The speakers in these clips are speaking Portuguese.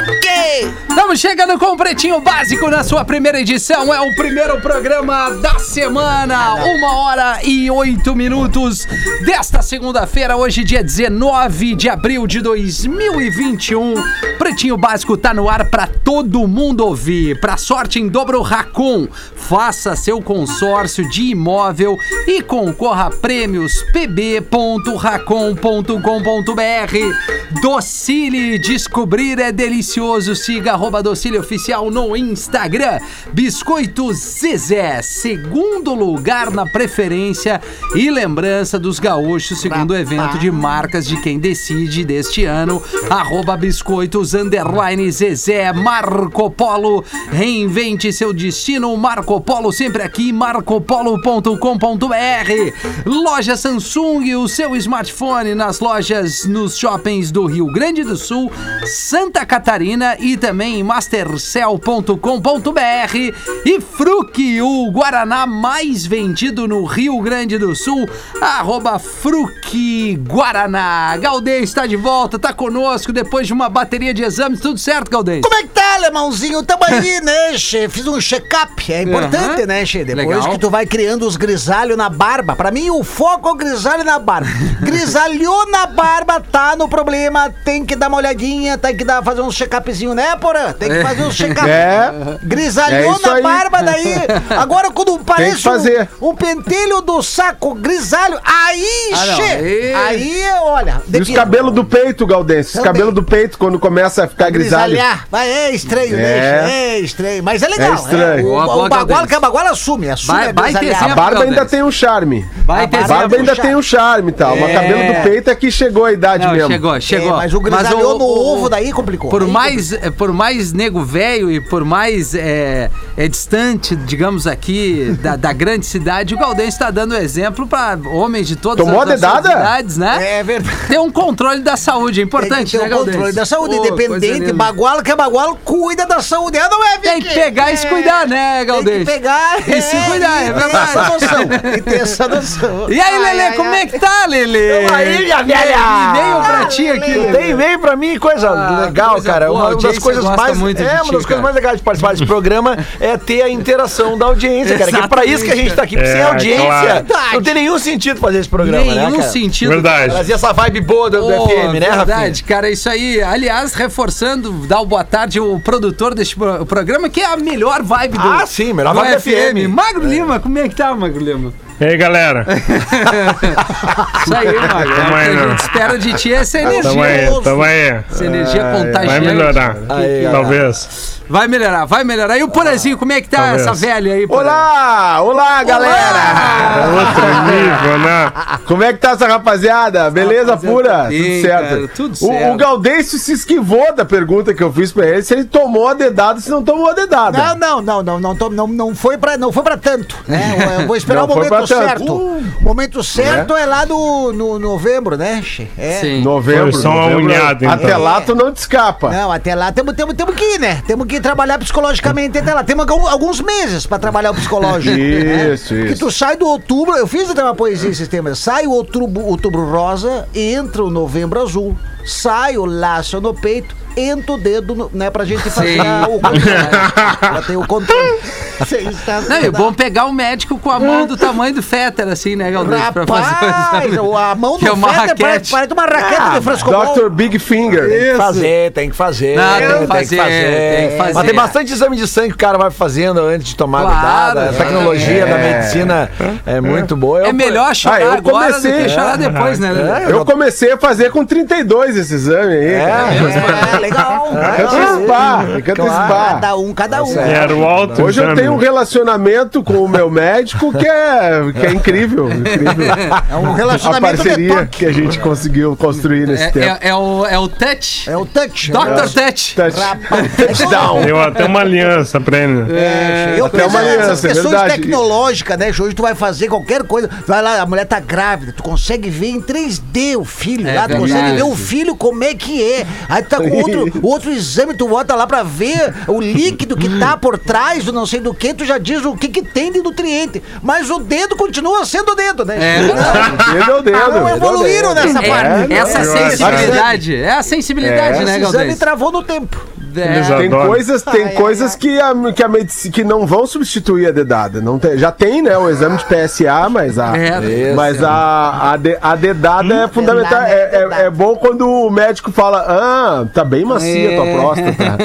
Que? Estamos chegando com o Pretinho Básico na sua primeira edição. É o primeiro programa da semana. Uma hora e oito minutos desta segunda-feira, hoje, dia 19 de abril de 2021. Pretinho Básico tá no ar para todo mundo ouvir. Pra sorte em dobro Racon. Faça seu consórcio de imóvel e concorra a prêmios pb.racon.com.br. Docile Descobrir é delicioso. Siga arroba Docile Oficial no Instagram. Biscoito Zezé, segundo lugar na preferência e lembrança dos gaúchos, segundo o evento de marcas de quem decide deste ano. Arroba Biscoitos Underline Zezé, Marco Polo. Reinvente seu destino. Marco Polo sempre aqui, marcopolo.com.br. Loja Samsung, o seu smartphone nas lojas, nos shoppings do Rio Grande do Sul, Santa Catarina e também em mastercell.com.br. E Fruc, o Guaraná mais vendido no Rio Grande do Sul, arroba Fruc Guaraná. Galdês está de volta, tá conosco depois de uma bateria de exames. Tudo certo, Galdês? Como é que tá, alemãozinho? Tamo aí, né, che? Fiz um check-up. É importante, né, che? Depois Legal. que tu vai criando os grisalhos na barba. Pra mim, o foco é o grisalho na barba. Grisalhou na barba, tá no problema. Tem que dar uma olhadinha, tem que dar, fazer um check-upzinho, né, porã? Tem que fazer um check-up. É. Grisalhou É na aí. barba, daí. Agora, quando parece fazer. um, um pentelho do saco grisalho, aí, Ah, che, aí- aí, olha. E os cabelos do peito, Galdense? Os cabelos do peito, quando começa a ficar grisalho. Mas é estranho, É. né? É estranho. Mas é legal. É estranho. O, Boa, boa, o baguala Galdês. que a baguala assume. Assume Vai- a vai ter. A barba ainda tem um charme. Vai A ter A barba um ainda charme. tem um charme, tá? Uma É. cabelo do peito é que chegou a idade Não, mesmo. chegou, chegou. É, mas o grisalhou no ovo, daí complicou. Por mais, eh, por mais nego velho e por mais é, é distante, digamos aqui, da, da grande cidade, o Galdense está dando exemplo para homens de todas Tomou as nacionalidades, né? É verdade. Ter um controle da saúde, é Tem importante, que ter né, o Galdense? controle da saúde, Pô, independente. linda. Baguala que é baguala, cuida da saúde. É, não é, Tem Vicky? que pegar e se É. cuidar, né, Tem Galdense? que pegar E se cuidar, é e verdade. essa noção. E ter essa noção. E aí, Lelê, como é que tá, Lelê? Tamo aí, minha velha! E-mail pra ti aqui, Lelê. Tem e-mail pra mim, coisa Ah, legal, coisa cara. boa, a uma das coisas mais. muito é, uma das coisas mais legais de participar desse programa é ter a interação da audiência, cara. Que é pra isso que a gente tá aqui. Porque sem É, audiência, claro. não tem nenhum sentido fazer esse programa, né, Nenhum sentido. Verdade. Trazer essa vibe boa do, do Pô, FM, né, Rafinha? Verdade, cara, isso aí. Aliás, reforçando, dá o boa tarde ao produtor deste pro- programa, que é a melhor vibe do, Ah, sim, melhor do vibe do FM. Magro Lima, como é que tá, Magro Lima? E aí, galera? Isso aí, Magro. Tamo É o aí, que a né? gente espera de ti é essa energia. Tamo aí, tamo aí. Essa energia contagiante. Vai melhorar. Aí. Talvez. Vai melhorar, vai melhorar. E o Porazinho, como é que tá Talvez. essa velha aí? Olá! Olá, galera! É outro nível, né? Como é que tá essa rapaziada? Beleza Rapaziada, pura? tá bem, tudo certo. cara, tudo O- certo. O, Gaudêncio se esquivou da pergunta que eu fiz pra ele, se ele tomou a dedada, se não tomou a dedada. Não, não, não, não, não, não, não foi pra, não foi pra tanto, né? Eu, eu vou esperar Não o foi momento certo. O momento certo é, lá no, no novembro, né? che? É. Sim. Novembro. Foi só uma unhada, então. Até lá tu não te escapa. Não, até lá temos temos temos que ir, né? Temos que trabalhar psicologicamente até lá. Algum- alguns meses pra trabalhar o psicológico. né? Isso, Que isso. tu sai do outubro, eu fiz até uma poesia esse tema. Sai o outubro, outubro rosa, entra o novembro azul. Sai o laço no peito, entra o dedo, no, né? Pra gente fazer a- o controle. Já tem o controle. Não, e bom pegar o médico com a mão do tamanho do Féter, assim, né, Galdês? Pra fazer a mão do Que é uma Fetter parece, raquete. parece uma raquete Ah, de frescobol. Dr. Big Finger. Tem que fazer, tem que fazer. Não, tem que fazer, tem que fazer. Mas tem bastante exame de sangue que o cara vai fazendo antes de tomar Claro, a tecnologia é. da medicina é muito boa. É Eu- melhor chorar Ah, eu agora do comecei- que chorar depois, né, Lelê? Eu comecei a fazer com 32 esse exame aí. É, legal. Tem que antecipar, tem que antecipar. Cada um, cada um. Era o alto Hoje eu tenho um relacionamento com o meu médico que é, que é incrível. incrível. É um A relacionamento de parceria que a gente conseguiu construir nesse É, tempo. é- é o, é o touch. É o touch. Dr. É. Touch. Touch- Touchdown. Deu até uma aliança pra ele. É, eu até penso uma aliança, é questões verdade. tecnológicas, né? Hoje tu vai fazer qualquer coisa, vai lá, a mulher tá grávida, tu consegue ver em 3D o filho É lá, tu consegue ver o filho como é que é. Aí tu tá com outro outro, o outro exame tu bota lá pra ver o líquido que tá por trás do não sei do que, tu já diz o que que tem de nutriente. Mas o dedo continua sendo o dedo, né? É verdade. Dedo é o dedo. Não evoluíram nessa É, parte. essa é, sensibilidade. É a sensibilidade, É, né, Esse exame Galdês? travou no tempo. Eles É. Tem adoram. coisas, tem Ai, coisas ai. que a, que a medicina que não vão substituir a dedada. Não tem, já tem, né, o exame de PSA, mas a, É, mas a, a, de- a dedada é fundamental. Dedada, É, é- dedada. é bom quando o médico fala: Ah, tá bem macia a tua É. próstata.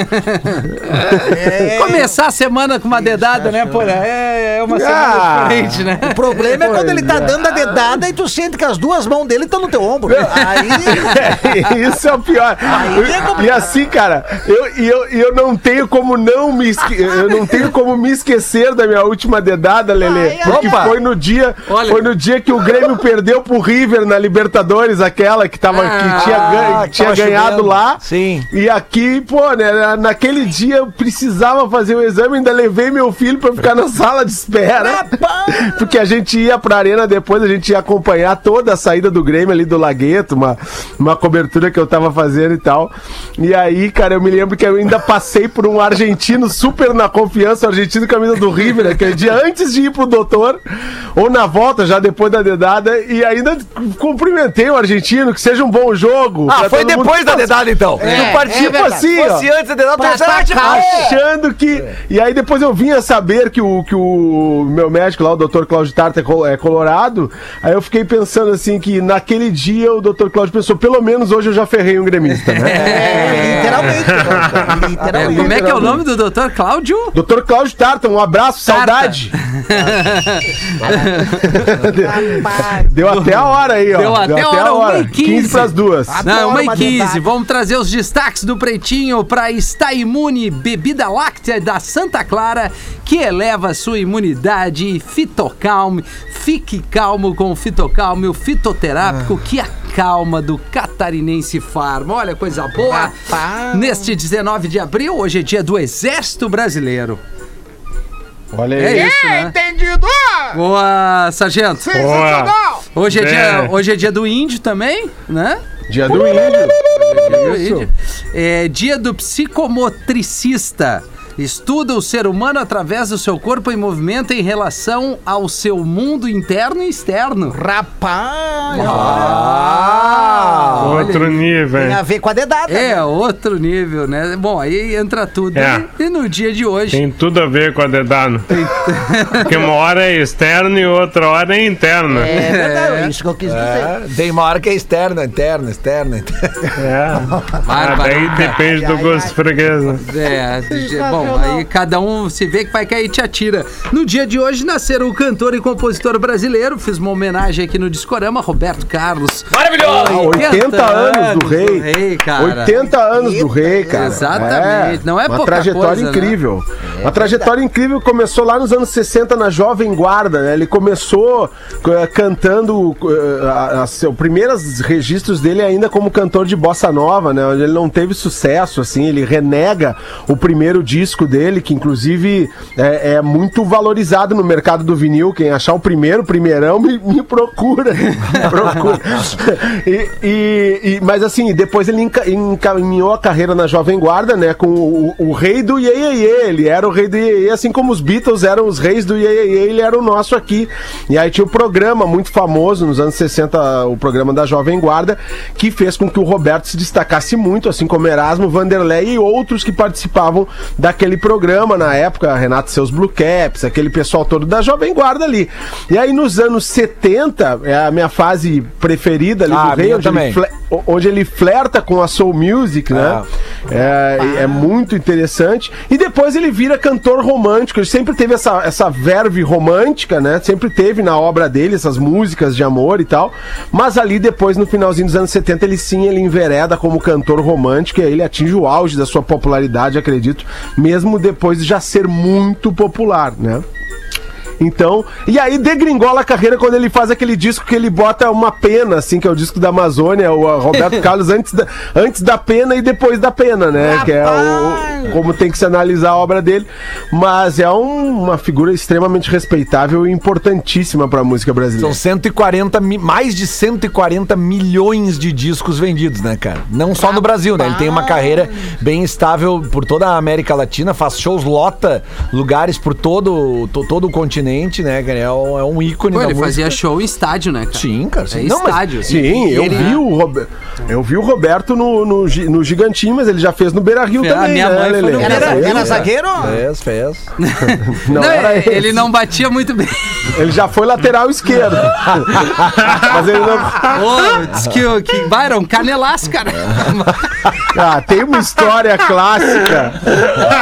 Começar a semana com uma dedada, né, porra? É, é uma Ah. semana diferente, né? O problema é quando ele tá é. dando a dedada e tu sente que as duas mãos dele estão no teu ombro. Aí. Isso é o pior. é complicado. e assim, cara, eu, e eu, e eu não tenho como não me esque- eu não tenho como me esquecer da minha última dedada, Lelê. Porque ai. foi no dia, Olha. foi no dia que o Grêmio perdeu pro River na Libertadores, aquela que tava que tinha, Ah, ganha- que tinha tava ganhado chovendo. lá. Sim. E aqui, pô, né, na- naquele dia eu precisava fazer o exame, ainda levei meu filho pra ficar na sala de espera. Porque a gente ia pra arena depois, a gente ia acompanhar toda a saída do Grêmio ali do Lagueto, uma, uma cobertura que eu tava fazendo e tal. E aí, cara, eu me lembro que eu ainda passei por um argentino super na confiança, um argentino camisa do River, aquele dia antes de ir pro doutor, ou na volta, já depois da dedada, e ainda cumprimentei o argentino, que seja um bom jogo. Ah, foi depois da que dedada, então. tu partiu verdade. assim, ó. Antes da dedada, Pra tipo, atacar. Achando que. E aí depois eu vinha saber que o, que o meu médico lá, o Dr. Cláudio Tarta, é col- é colorado. Aí eu fiquei pensando assim que naquele dia o Dr. Cláudio pensou, pelo menos hoje eu já ferrei um gremista, né? É, literalmente. É, como é que é o nome do doutor Cláudio? Dr. Cláudio Tarta, um abraço, Tarta. saudade. Deu até a hora aí, ó. Deu até a hora, 1 e 15. 15 pras duas. Não, 1 e uma 15. dedada. Vamos trazer os destaques do Pretinho para Está Imune, bebida láctea da Santa Clara, que eleva sua imunidade. Fitocalme. Fique calmo com o Fitocalme, o fitoterápico que acalma do Catarinense Farma. Olha, coisa boa. Rapaz. Neste 19 de abril, hoje é dia do Exército Brasileiro. Olha aí. É isso, né? Entendido! Boa, sargento. Boa. Hoje é, dia, É. hoje é dia do índio também, né? Dia do índio. Isso. É dia do psicomotricista. Estuda o ser humano através do seu corpo em movimento em relação ao seu mundo interno e externo. Rapaz, Ah! Outro nível. tem a ver com a dedada. É, outro nível, né? Bom, aí entra tudo. É. E, e no dia de hoje. Tem tudo a ver com a dedada. Porque uma hora é externo e outra hora é interna. É verdade, é isso que eu quis dizer. É, tem uma hora que é externa, interna, externa. interna. É. Ah, daí depende do gosto de freguesa. É, de- bom, aí cada um se vê que vai cair e te atira. No dia de hoje nasceram o cantor e compositor brasileiro, fiz uma homenagem aqui no Discorama, Roberto Carlos. Maravilhoso! 80 anos do rei. rei, cara. 80 anos do rei, cara. Exatamente. Não é uma pouca trajetória coisa, né? incrível. uma trajetória incrível começou lá nos anos 60 na Jovem Guarda, né? Ele começou eh, cantando eh, a, a, seu, primeiros registros dele ainda como cantor de bossa nova, né? Onde ele não teve sucesso, assim, ele renega o primeiro disco dele, que inclusive é, é muito valorizado no mercado do vinil. Quem achar o primeiro, primeirão, me, me procura. Procura. E, e- e- mas assim, depois ele enca- encaminhou a carreira na Jovem Guarda, né? Com o, o rei do Iê, Iê, Iê. Ele era o rei do Iê, Iê, assim como os Beatles eram os reis do Iê, Iê, Iê, ele era o nosso aqui. E aí tinha um programa muito famoso nos anos 60, o programa da Jovem Guarda, que fez com que o Roberto se destacasse muito, assim como Erasmo, Vanderlei e outros que participavam daquele programa na época, Renato Seus Blue Caps, aquele pessoal todo da Jovem Guarda ali. E aí nos anos 70, é a minha fase preferida ali Ah, do rei, onde ele, onde ele flerta com a soul music, né? É, é muito interessante. E depois ele vira cantor romântico. Ele sempre teve essa, essa verve romântica, né? Sempre teve na obra dele essas músicas de amor e tal. Mas ali depois, no finalzinho dos anos 70, ele sim, ele envereda como cantor romântico e aí ele atinge o auge da sua popularidade, acredito, mesmo depois de já ser muito popular, né? Então, e aí degringola a carreira quando ele faz aquele disco que ele bota uma pena, assim, que é o disco da Amazônia, o a Roberto Carlos antes da, antes da pena e depois da pena, né? Que é o, como tem que se analisar a obra dele. Mas é um- uma figura extremamente respeitável e importantíssima pra música São brasileira. 140, mi- mais de 140 milhões de discos vendidos, né, cara? Não só no Brasil, né? Ele tem uma carreira bem estável por toda a América Latina, faz shows, lota lugares por todo, to- todo o continente, né, cara? É um, é um ícone Pô, da ele música. fazia show em estádio, né, cara? Sim, cara. É Sim. Não, mas- estádio. assim. Sim, eu Ele- vi, o Robe- eu vi o Roberto no, no, no Gigantinho, mas ele já fez no Beira Rio A também. minha né, mãe foi Lelê? no Era, Beira-Rio, era É. zagueiro? Fez, fez. Não, Não, era ele, esse. ele não batia muito bem. Ele já foi lateral esquerdo. mas ele não. Ô, diz que, o- que Byron, canelaço, cara. Ah, tem uma história clássica.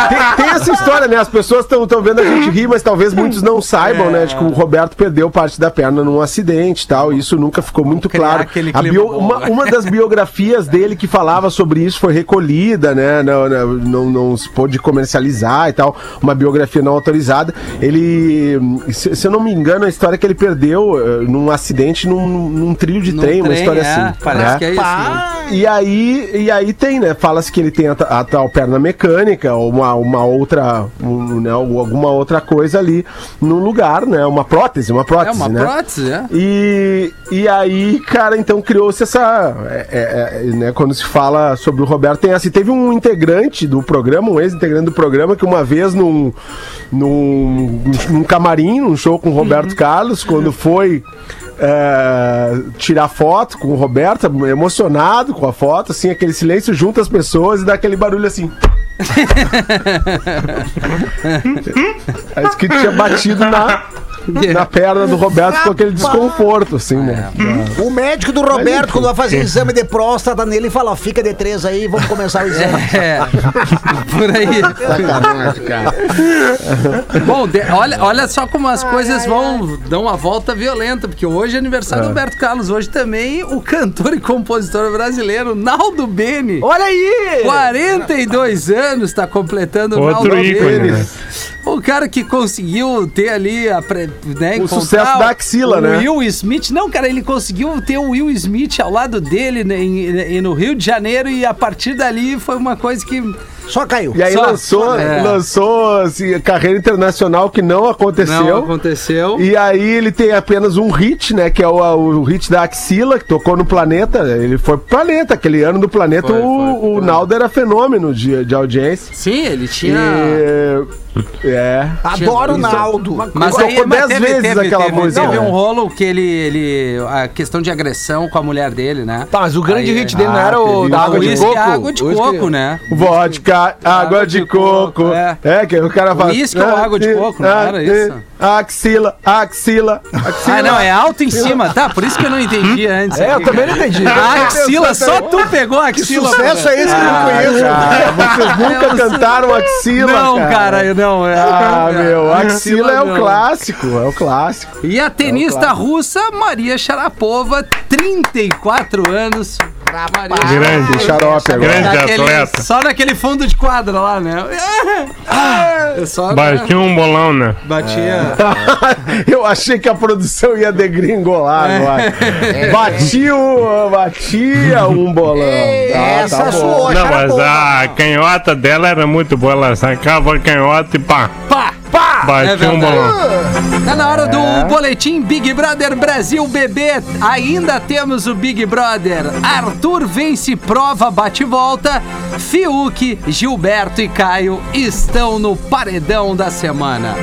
Tem, tem essa história, né? As pessoas estão vendo a gente rir, mas talvez muitos não saibam, né? De que o Roberto perdeu parte da perna num acidente e tal. E isso nunca ficou muito claro. bio- bom, uma, né? uma das biografias dele que falava sobre isso foi recolhida, né? Não, não, não, não se pôde comercializar e tal. Uma biografia não autorizada. Ele, se, se eu não me engano, a história é que ele perdeu eh, num acidente num, num trilho de Num trem, uma trem, história é, assim. Parece né? que é isso. né? E aí, e aí tem, né? Fala-se que ele tem a, a tal perna mecânica ou uma, uma outra, um, né, ou alguma outra coisa ali no lugar, né? Uma prótese, uma É prótese, uma né? prótese, é. E, e aí, cara, então criou-se essa. é, é, é, né, quando se fala sobre o Roberto, tem assim, teve um integrante do programa, um ex-integrante do programa, que uma vez num, num, num camarim, num show com o Roberto Uhum. Carlos, quando foi. É, tirar foto com o Roberto, emocionado com a foto, assim, aquele silêncio junta as pessoas e dá aquele barulho assim. Aí que tinha batido na, na perna do Roberto com aquele desconforto, assim, né? O médico do Roberto, quando vai fazer exame de próstata nele, fala: ó, fica de três aí, vamos começar o exame. É, por aí. Bom, de- olha, olha só como as coisas vão dão uma volta violenta, porque hoje é aniversário do Roberto Carlos, hoje também o cantor e compositor brasileiro Naldo Beni. Olha aí! 42 anos está completando o Outro Naldo Beni. né? O cara que conseguiu ter ali a né, encontrar sucesso da axila, o né? Will Smith. Não, cara, ele conseguiu ter o Will Smith ao lado dele né, em- em- no Rio de Janeiro e a partir dali foi uma coisa que Só caiu. E aí Só- lançou, é. lançou assim, carreira internacional que não aconteceu. não aconteceu. E aí ele tem apenas um hit, né? Que é o, o hit da Axila, que tocou no Planeta. Ele foi pro Planeta, aquele ano do Planeta, Foi, o, foi, o foi. Naldo era fenômeno de, de audiência. Sim, ele tinha. E, é. Adoro o. Naldo. Mas Tocou aí, mas dez vezes aquela música, Teve um rolo que ele, ele. A questão de agressão com a mulher dele, né? Tá, mas o grande Aí, hit dele não ah, era o teve da água de Uísque coco? é água de coco, né? Vodka, água de, de coco. coco, É. é. que o cara fala. Uísque ou água de coco, não era isso? Axila, axila, axila. Ah, não, é alto em cima. Tá, por isso que eu não entendi antes. É, eu também não entendi. A axila, só tu pegou a axila. Sucesso é esse que eu não conheço. Vocês nunca cantaram axila, Não, cara. não. é- Ah, meu, axila é o clássico, é o clássico. E a tenista russa Maria Sharapova, 34 anos. Maria Grande. Xarope agora. Grande Naquele- atleta. só naquele fundo de quadra lá, né? É só Batia um bolão, né? batia. Eu achei que a produção ia degringolar agora. Batia, um- batia um bolão. Tá, Essa tá suou, Não, mas a canhota dela era muito boa. Ela sacava a canhota e pá, Pá! Pá, É um verdade. bolão. Tá na hora do boletim Big Brother Brasil bebê. Ainda temos o Big Brother. Arthur vence prova bate e volta. Fiuk, Gilberto e Caio estão no paredão da semana.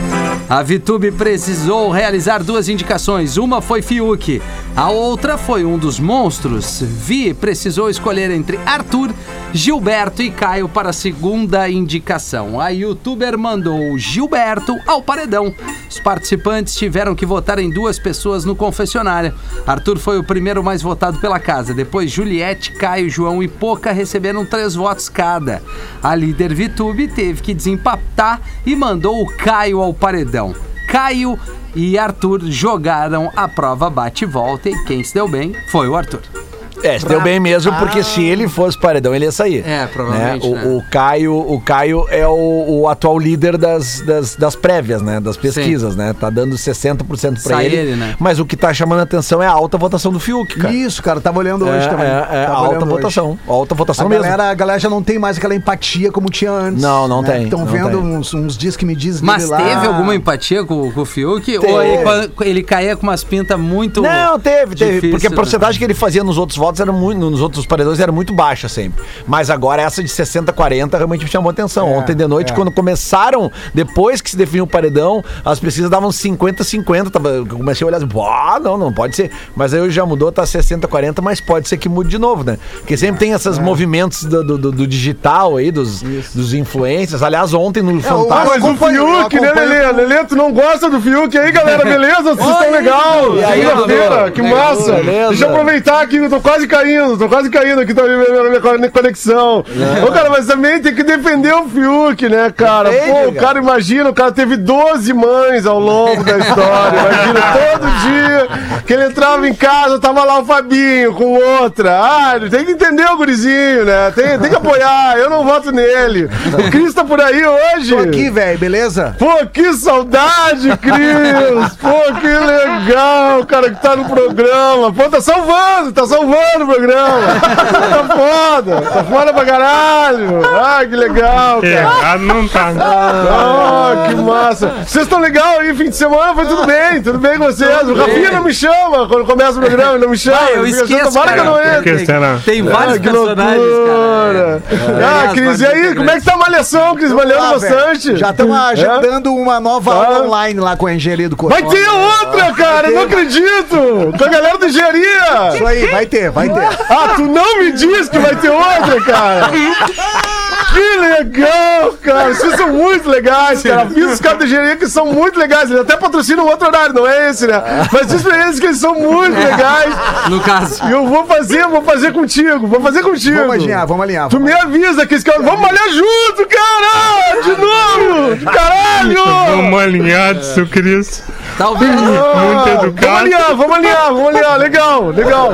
A Vitube precisou realizar duas indicações. Uma foi Fiuk, a outra foi um dos monstros. Vi precisou escolher entre Arthur, Gilberto e Caio para a segunda indicação. A youtuber mandou Gilberto ao paredão. Os participantes tiveram que votar em duas pessoas no confessionário. Arthur foi o primeiro mais votado pela casa. Depois, Juliette, Caio, João e Poca receberam três votos cada. A líder Vitube teve que desempatar e mandou o Caio ao paredão. Caio e Arthur jogaram a prova bate e volta e quem se deu bem foi o Arthur. É, se deu bem mesmo, porque se ele fosse paredão, ele ia sair. É, provavelmente, O, né? o Caio, o Caio é o, o atual líder das, das, das prévias, né? Das pesquisas, né? Tá dando 60% pra Sai ele. ele, né? Mas o que tá chamando a atenção é a alta votação do Fiuk, cara. Isso, cara, tava olhando hoje é, também. É, é alta olhando hoje. votação. Alta votação A mesmo. galera, a galera já não tem mais aquela empatia como tinha antes. Não, não tem, Estão vendo tem. uns, uns dias que me diz Mas lá. teve alguma empatia com, com o Fiuk? Ou ele, ele caía com umas pintas muito. Não, teve, teve. difícil, porque a né? porcentagem que ele fazia nos outros votos era muito, nos outros paredões era muito baixa sempre. Mas agora essa de 60 40 realmente me chamou atenção. É, Ontem de noite, quando começaram, depois que se definiu o paredão, as pesquisas davam 50 50, tava, eu comecei a olhar assim, "Bah, não, não pode ser. Mas aí hoje já mudou, tá 60 40, mas pode ser que mude de novo, né? Porque sempre tem esses É. movimentos do, do- do- digital aí, dos, dos influencers. Aliás, ontem no Fantástico. Mas o Fiuk, né, Lelê? Lelê, tu não gosta do Fiuk aí, galera? Beleza? Vocês estão legal. Aí, Segunda-feira, que massa. beleza. Deixa eu aproveitar aqui, eu tô quase caindo, tô quase caindo aqui, tô na minha, minha- minha conexão. Ô, cara, mas também tem que defender o Fiuk, né, cara? Pô, o cara. imagina, o cara teve 12 mães ao longo da história. Imagina, todo dia que ele entrava em casa, tava lá o Fabinho com outra. Ah, tem que entender o gurizinho, né? Tem, tem que apoiar, eu não voto nele. O Cris tá por aí hoje. Tô aqui, velho, beleza? Pô, que saudade, Cris! Pô, que legal, cara, que tá no programa. Pô, tá salvando, tá salvando o programa. Tá foda, tá foda pra caralho. Ah, que legal, cara. Errado não tá. Ah, que massa. Vocês estão legal aí, fim de semana? Foi tudo bem, tudo bem com vocês? O Rafinha não me chama quando começa o programa, ele não me chama. Ah, eu assim, esqueço, Tomara que eu não entre. Será? Tem vários Ah, que personagens, loucura. cara. Ah, É, Cris, vários e aí, como é que tá a malhação, Cris? Malhando Ah, velho, bastante? Já estamos agendando uma nova aula Ah. online lá com a engenharia do corpo. Vai ter outra, cara, eu não acredito! Com a galera do engenharia! Isso aí, vai ter, vai ter. Ah, tu não me diz que vai ter outra, cara! Que legal, cara! Vocês são muito legais, cara! Fiz os caras da engenharia que são muito legais. Eles até patrocinam outro horário, não é esse, né? Mas diz pra eles que eles são muito legais. No caso. E eu vou fazer, vou fazer contigo, vou fazer contigo. Vamos alinhar, vamos alinhar. Tu me avisa que esse cara. Vamos malhar junto, cara! De novo! Caralho! Vamos alinhar, seu Cris. Talvez. Ah, Muito Vamos educado. alinhar, vamos alinhar, vamos alinhar. Legal, legal.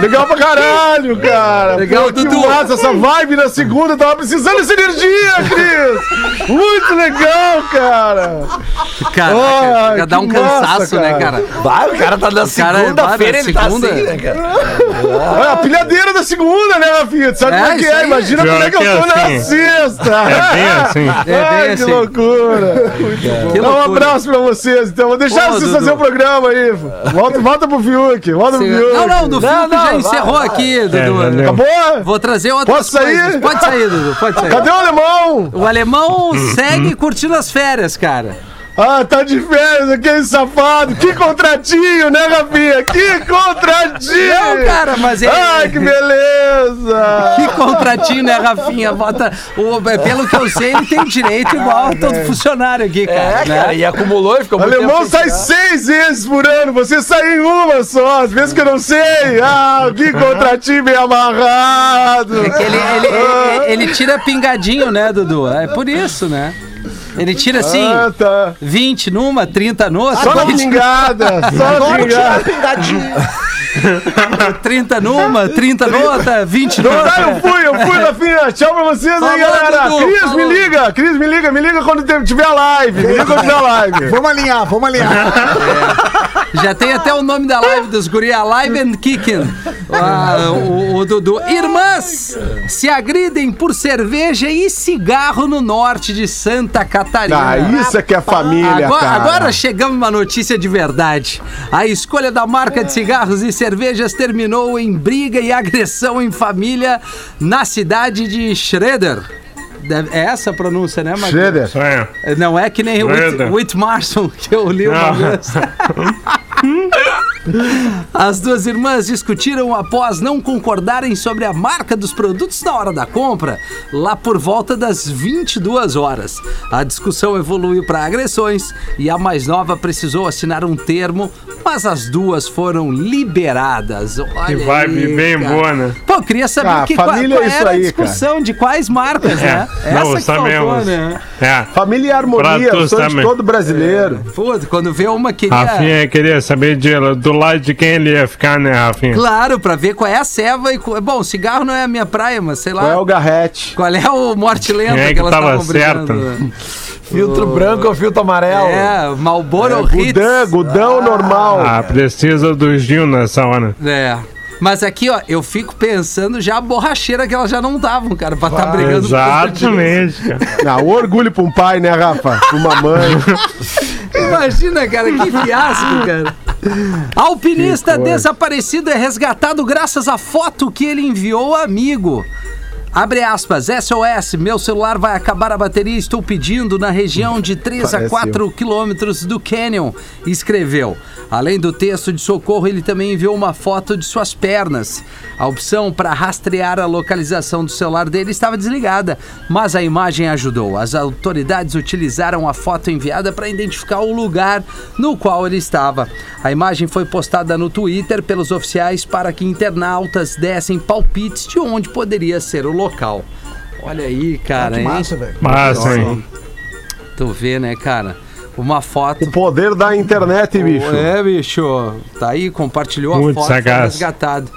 Legal pra caralho, cara. Legal, Pô, que Dudu. massa essa vibe na segunda. Tava precisando dessa energia, Cris. Muito legal, cara. Cara, Ah, a dar um que massa, cansaço, né, cara. o cara tá na cara é- segunda-feira, ele tá segunda. assim, né, cara? Olha, a pilhadeira da segunda, né, Rafinha? Sabe É, como é que é? Imagina como é que eu que é tô na assim. sexta. É bem assim. É bem Ai, assim. que loucura. Que Dá um abraço pra vocês, então. Vou deixar Ô, vocês Dudu. fazer o programa aí. Volta, volta pro Fiuk. Volta pro Fiuk. Não, não, do não, já encerrou vai. aqui, Dudu. É. Acabou? Vou trazer outras Posso sair? Pode sair, Dudu, pode sair. Cadê o alemão? O alemão segue curtindo as férias, cara. Ah, tá de férias, aquele safado. Que contratinho, né, Rafinha? Que contratinho! Não, cara, mas ele- Ai, que beleza! Que contratinho, né, Rafinha? Bota. O, pelo que eu sei, ele tem direito igual a todo funcionário aqui, cara. É, né? cara, e acumulou e ficou O muito alemão sai seis vezes por ano, você sai em uma só, às vezes que eu não sei. Ah, que contratinho bem amarrado. É que ele, ele, ele, ele tira pingadinho, né, Dudu? É por isso, né? Ele tira assim, Ah, tá. 20 numa, 30 noutra, Só na 20, pingada, só na pingada. pingadinho. 30 numa, 30 noutra, 20 Tá, noutra. eu fui, eu fui, Rafinha. Tchau pra vocês Falou, aí, galera. Dudu, Cris, falou. me liga. Cris, me liga. Me liga quando tiver live. Me liga quando tiver live. Vamos alinhar, vamos alinhar. Já tem até o nome da live dos guri, a Live and Kicking. Ah, o, o Dudu. Irmãs se agridem por cerveja e cigarro no norte de Santa Catarina. Ah, isso é que é família, Agora, cara. agora chegamos uma notícia de verdade. A escolha da marca de cigarros e cervejas terminou em briga e agressão em família na cidade de Schroeder. Deve- É essa a pronúncia, né, Marcos? Schroeder. Não é que nem o Whit, Schroeder. Whitmarson, que eu li uma vez. As duas irmãs discutiram após não concordarem sobre a marca dos produtos na hora da compra, lá por volta das 22 horas. A discussão evoluiu para agressões e a mais nova precisou assinar um termo, mas as duas foram liberadas. Olha Que vibe aí, bem cara. boa, né? Pô, eu queria saber Ah, que, família qual, é isso era aí, a discussão de quais marcas, né? É, não que faltou, sabemos. né? É. Família e harmonia, sonho de todo brasileiro. Pô, quando vê uma queria... Rafinha queria saber de, do lado de quem ele ia ficar, né, Rafinha? Claro, pra ver qual é a ceva e. co- Bom, cigarro não é a minha praia, mas sei lá. Qual é o garrete? Qual é o morte lenta Quem é que que elas brigando? Filtro branco ou filtro amarelo? É, Malboro É, Hits. Gudão, Gudão normal. Ah, precisa do Gil nessa hora. É. Mas aqui, ó, eu fico pensando já a borracheira que elas já não davam, cara, pra estar brigando por Exatamente, cara. Não, orgulho pra um pai, né, Rafa? Pra uma mãe. Imagina, cara, que fiasco, cara. Alpinista desaparecido é resgatado graças à foto que ele enviou ao amigo. Abre aspas, SOS, meu celular vai acabar a bateria, estou pedindo na região de 3 a Pareceu. 4 quilômetros do Canyon, escreveu. Além do texto de socorro, ele também enviou uma foto de suas pernas. A opção para rastrear a localização do celular dele estava desligada, mas a imagem ajudou. As autoridades utilizaram a foto enviada para identificar o lugar no qual ele estava. A imagem foi postada no Twitter pelos oficiais para que internautas dessem palpites de onde poderia ser o local. Olha aí, cara, Que hein? massa, velho. Massa, hein? Tu vê, né, cara? Uma foto. O poder da internet, bicho. É, bicho. Tá aí, compartilhou Muito a foto, foi sagaz. resgatado.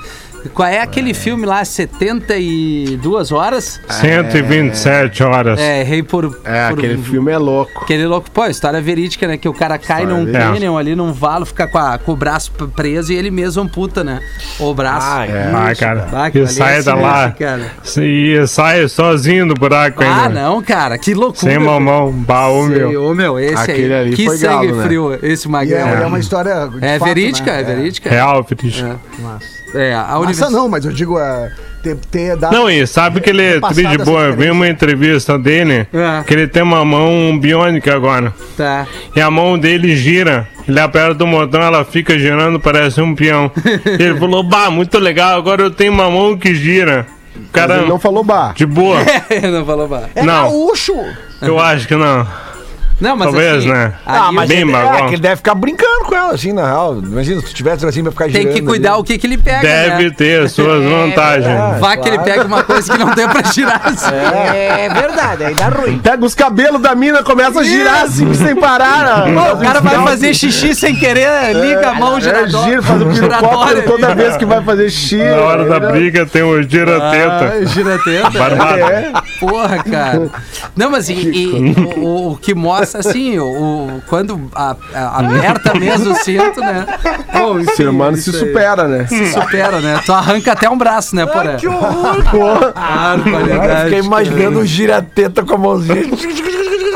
Qual é aquele filme lá, 72 horas? 127 horas. É, errei por. É, por- aquele filme é louco. Aquele louco, pô, história verídica, né? Que o cara cai História num verídica. canyon ali, num valo, fica com, a- com o braço preso e ele mesmo amputa, né? O braço. Ah, é. Ah, cara. Ah, E sai é da lá. cara. E sai sozinho do buraco Ah, ainda. não, cara, que loucura. Sem mamão. Baú, Sei, meu. Ô, meu, esse Aquele aí. ali que foi sangue galo, né? frio, esse E magrão. é, é uma história. de É fato, verídica, né? é verídica. Real, Feliz. É. Massa. É, a Massa não, mas eu digo é, ter, ter dado. Não, e sabe que ele é tri de boa. Eu vi uma entrevista dele É. que ele tem uma mão biônica agora. Tá. E a mão dele gira. Ele aperta o botão, ela fica girando, parece um peão. ele falou, bah, muito legal, agora eu tenho uma mão que gira. Cara, ele não falou bar. de boa. não falou mal. É Não. gaúcho! Eu acho que não. Não, mas Talvez, assim, né? Ah, mas bem ele, é, que ele deve ficar brincando com ela, assim, na real. Imagina, se tu tivesse assim pra ficar tem girando. que cuidar ali. o que, que ele pega, Deve né? ter suas vantagens. Vá que ele pega uma coisa que não tem pra girar. assim. É verdade, aí dá ruim. Pega os cabelos da mina, começa a girar assim, sem parar. Pô, o cara vai fazer xixi sem querer, liga a mão É, girador- gira, faz giratória pirocóptero toda ali. vez que vai fazer xixi. Na hora da briga tem o gira-teta. Ah, gira teta. Barbado. É. Porra, cara. Não, mas e, e o, o- o que mostra, assim, o, o- quando a- a- aperta mesmo o cinto, né? Bom, O enfim, ser humano se supera, né? Se supera, né? Tu arranca até um braço, né, porra? Que horror! Ah, Cara, fiquei imaginando um girateta com a mãozinha.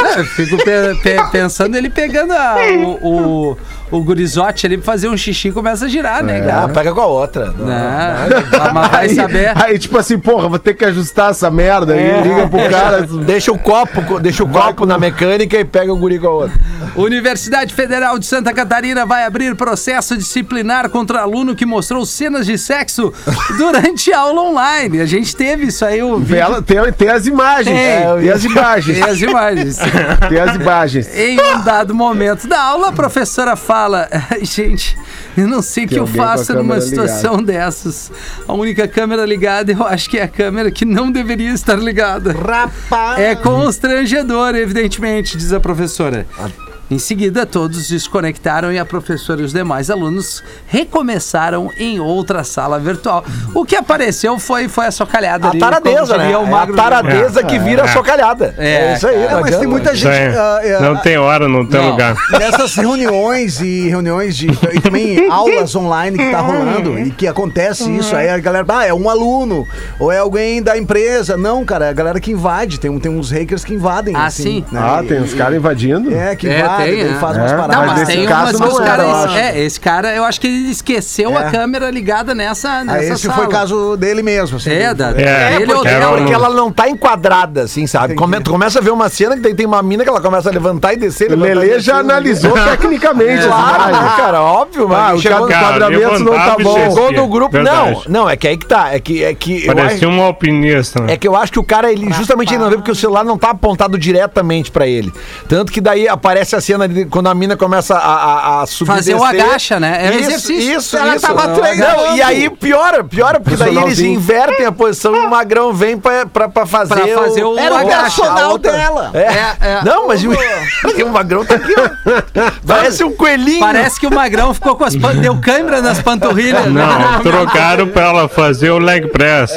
É, eu fico pe- pe- pensando ele pegando a- o, o, o gurizote ali pra fazer um xixi e começa a girar, né, Ah, cara? pega com a outra. Não, mas vai Aí, saber. aí, tipo assim, porra, vou ter que ajustar essa merda aí. Liga pro cara. Deixa o copo, deixa o copo na mecânica e pega o guri com a outra. Universidade Federal de Santa Catarina vai abrir processo disciplinar contra aluno que mostrou cenas de sexo durante aula online. A gente teve isso aí, o vídeo. Ela tem, tem as imagens. Tem. É, tem as imagens. Tem as imagens. Tem as imagens. Em um dado momento da aula, a professora fala: "Ai, Gente, eu não sei o que eu faço numa situação dessas. A única câmera ligada, eu acho que é a câmera que não deveria estar ligada. Rapaz! É constrangedor, evidentemente, diz a professora. Em seguida, todos desconectaram e a professora e os demais alunos recomeçaram em outra sala virtual. O que apareceu foi, foi a socalhada A ali, taradeza, né? o É a taradeza que vira É. socalhada. É, É, isso aí. É, não mas tem muita gente. ah, é, Não tem hora, não tem Não. lugar. Nessas reuniões e reuniões de. e também aulas online que tá rolando e que acontece isso, aí a galera, ah, é um aluno, ou é alguém da empresa. Não, cara, é a galera que invade. Tem, tem uns hackers que invadem. Ah, assim, sim? né? Ah, tem uns caras invadindo. É, que É, tem, daí é. faz umas É. paradas. Não, Mas mas nesse tem caso umas que os caras. É, esse cara, eu acho que ele esqueceu É. a câmera ligada nessa, nessa Ah, esse sala. foi caso dele mesmo. Assim, É, da, É, ele ou porque um- Porque ela não tá enquadrada, assim, sabe? Come, tu começa a ver uma cena que daí tem uma mina que ela começa a levantar e descer. E descer, já analisou tecnicamente Claro, cara, óbvio, Ah, mas o chegou, cara- enquadramento não tá bom. chegou no grupo. Não, não, é que aí que tá. É que, é que Parecia um alpinista. né? é que eu acho que o cara, ele justamente ele não vê porque o celular não tá apontado diretamente pra ele. Tanto que daí aparece a cena ali, quando a mina começa a, a, a subir Fazer o descer. agacha, né? É um isso, exercício. Isso, Ela isso. tava Não, treinando. e aí piora, piora, porque daí eles invertem a posição e o magrão vem pra, pra, pra fazer, Pra fazer o Era o personal dela. É. É, é. Não, mas o, o magrão tá aqui, ó. Parece um coelhinho. Parece que o Magrão ficou com as pan... deu câimbra nas panturrilhas. Não, trocaram pra ela fazer o leg press.